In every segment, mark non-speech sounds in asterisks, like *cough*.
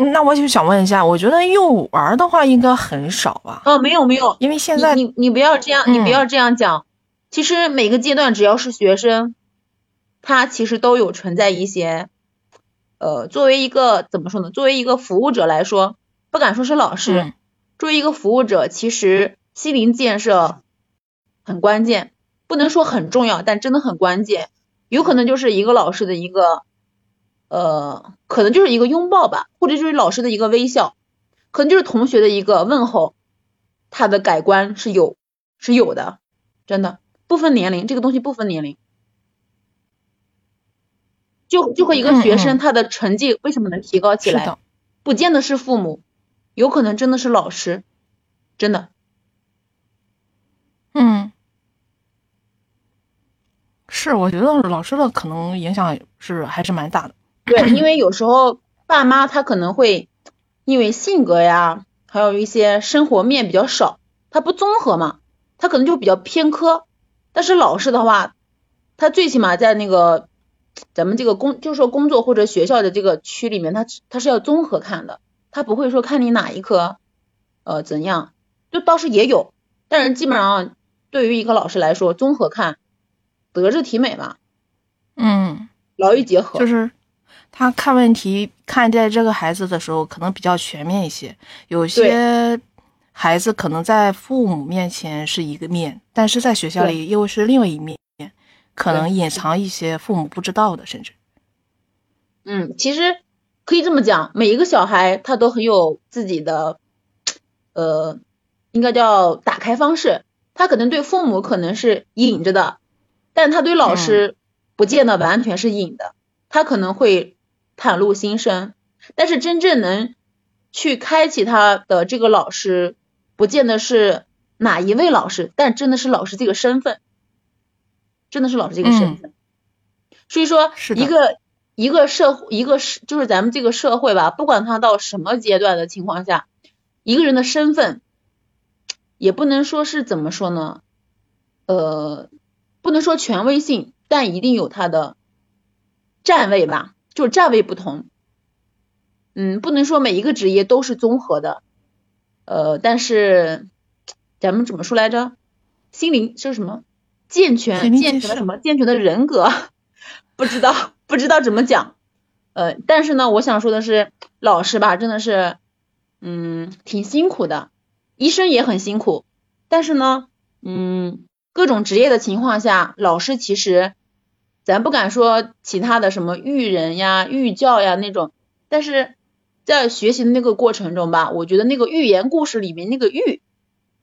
那我就想问一下，我觉得幼儿的话应该很少吧？哦，没有没有，因为现在你你不要这样，你不要这样讲。其实每个阶段只要是学生，他其实都有存在一些，呃，作为一个怎么说呢？作为一个服务者来说，不敢说是老师，作为一个服务者，其实心灵建设很关键，不能说很重要，但真的很关键。有可能就是一个老师的一个。呃，可能就是一个拥抱吧，或者就是老师的一个微笑，可能就是同学的一个问候，他的改观是有是有的，真的不分年龄，这个东西不分年龄，就就和一个学生他的成绩为什么能提高起来，不见得是父母，有可能真的是老师，真的，嗯。是，我觉得老师的可能影响是还是蛮大的。对，*laughs* 因为有时候爸妈他可能会因为性格呀，还有一些生活面比较少，他不综合嘛，他可能就比较偏科。但是老师的话，他最起码在那个咱们这个工，就是说工作或者学校的这个区里面，他他是要综合看的，他不会说看你哪一科呃怎样，就倒是也有，但是基本上对于一个老师来说，综合看，德智体美嘛，嗯，劳逸结合，就是。他看问题看待这个孩子的时候，可能比较全面一些。有些孩子可能在父母面前是一个面，但是在学校里又是另外一面，可能隐藏一些父母不知道的，甚至。嗯，其实可以这么讲，每一个小孩他都很有自己的，呃，应该叫打开方式。他可能对父母可能是隐着的，但他对老师不见得完全是隐的，他可能会。袒露心声，但是真正能去开启他的这个老师，不见得是哪一位老师，但真的是老师这个身份，真的是老师这个身份。所以说，一个一个社一个是就是咱们这个社会吧，不管他到什么阶段的情况下，一个人的身份也不能说是怎么说呢？呃，不能说权威性，但一定有他的站位吧。就是站位不同，嗯，不能说每一个职业都是综合的，呃，但是咱们怎么说来着？心灵是什么？健全健全的什么？健全的人格？*laughs* 不知道不知道怎么讲，呃，但是呢，我想说的是，老师吧，真的是，嗯，挺辛苦的，医生也很辛苦，但是呢，嗯，各种职业的情况下，老师其实。咱不敢说其他的什么育人呀、育教呀那种，但是在学习的那个过程中吧，我觉得那个寓言故事里面那个寓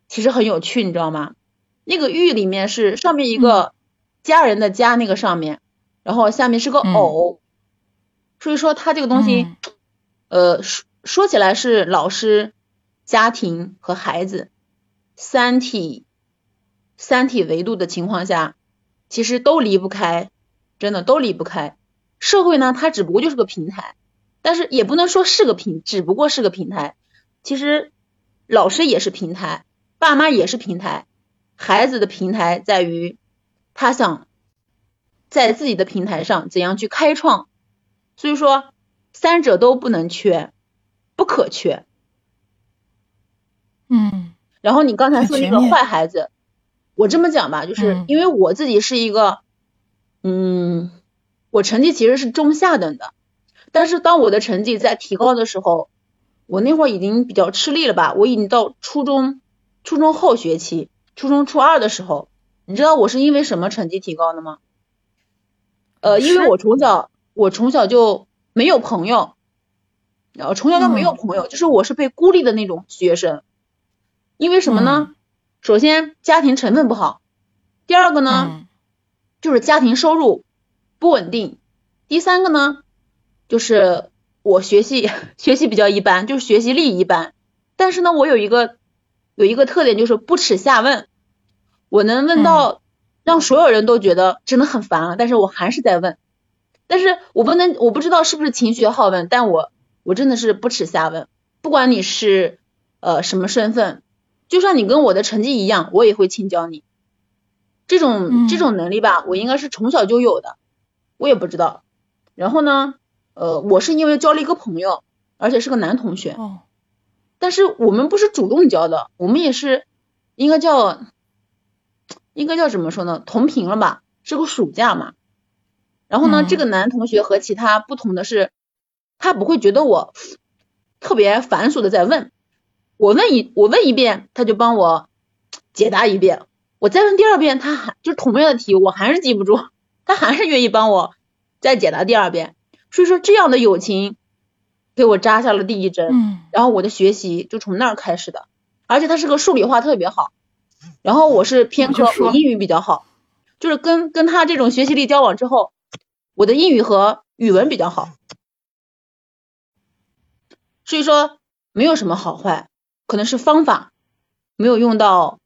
其实很有趣，你知道吗？那个寓里面是上面一个家人的家那个上面，然后下面是个偶，所以说它这个东西，呃说说起来是老师、家庭和孩子三体三体维度的情况下，其实都离不开。真的都离不开社会呢，它只不过就是个平台，但是也不能说是个平，只不过是个平台。其实老师也是平台，爸妈也是平台，孩子的平台在于他想在自己的平台上怎样去开创。所以说三者都不能缺，不可缺。嗯。然后你刚才说那个坏孩子，我这么讲吧，就是因为我自己是一个。嗯，我成绩其实是中下等的，但是当我的成绩在提高的时候，我那会儿已经比较吃力了吧？我已经到初中，初中后学期，初中初二的时候，你知道我是因为什么成绩提高的吗？呃，因为我从小我从小就没有朋友，然后从小就没有朋友，就是我是被孤立的那种学生。因为什么呢？首先家庭成分不好，第二个呢？就是家庭收入不稳定，第三个呢，就是我学习 *laughs* 学习比较一般，就是学习力一般。但是呢，我有一个有一个特点，就是不耻下问。我能问到让所有人都觉得真的很烦了，但是我还是在问。但是我不能，我不知道是不是勤学好问，但我我真的是不耻下问。不管你是呃什么身份，就算你跟我的成绩一样，我也会请教你。这种这种能力吧，我应该是从小就有的，我也不知道。然后呢，呃，我是因为交了一个朋友，而且是个男同学。哦，但是我们不是主动交的，我们也是应该叫应该叫怎么说呢？同频了吧？是个暑假嘛。然后呢，嗯这个男同学和其他不同的是，他不会觉得我特别繁琐的在问，我问一我问一遍，他就帮我解答一遍，我再问第二遍，他还就是同样的题，我还是记不住，他还是愿意帮我再解答第二遍。所以说，这样的友情给我扎下了第一针。嗯然后我的学习就从那儿开始的，而且他是个数理化特别好，然后我是偏科，我英语比较好，就是跟跟他这种学习力交往之后，我的英语和语文比较好，所以说没有什么好坏，可能是方法没有用到，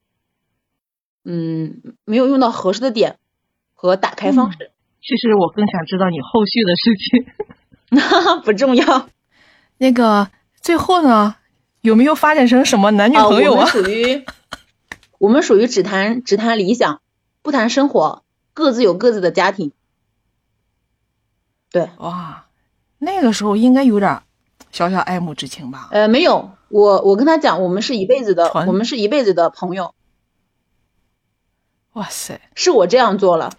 嗯，没有用到合适的点和打开方式，其实我更想知道你后续的事情。*laughs* 不重要。那个最后呢，有没有发展成什么男女啊，朋友啊？我们属于我们属于只谈只谈理想，不谈生活，各自有各自的家庭。对，哇，那个时候应该有点小小爱慕之情吧？呃，没有，我我跟他讲，我们是一辈子的，我们是一辈子的朋友，哇塞，是我这样做了。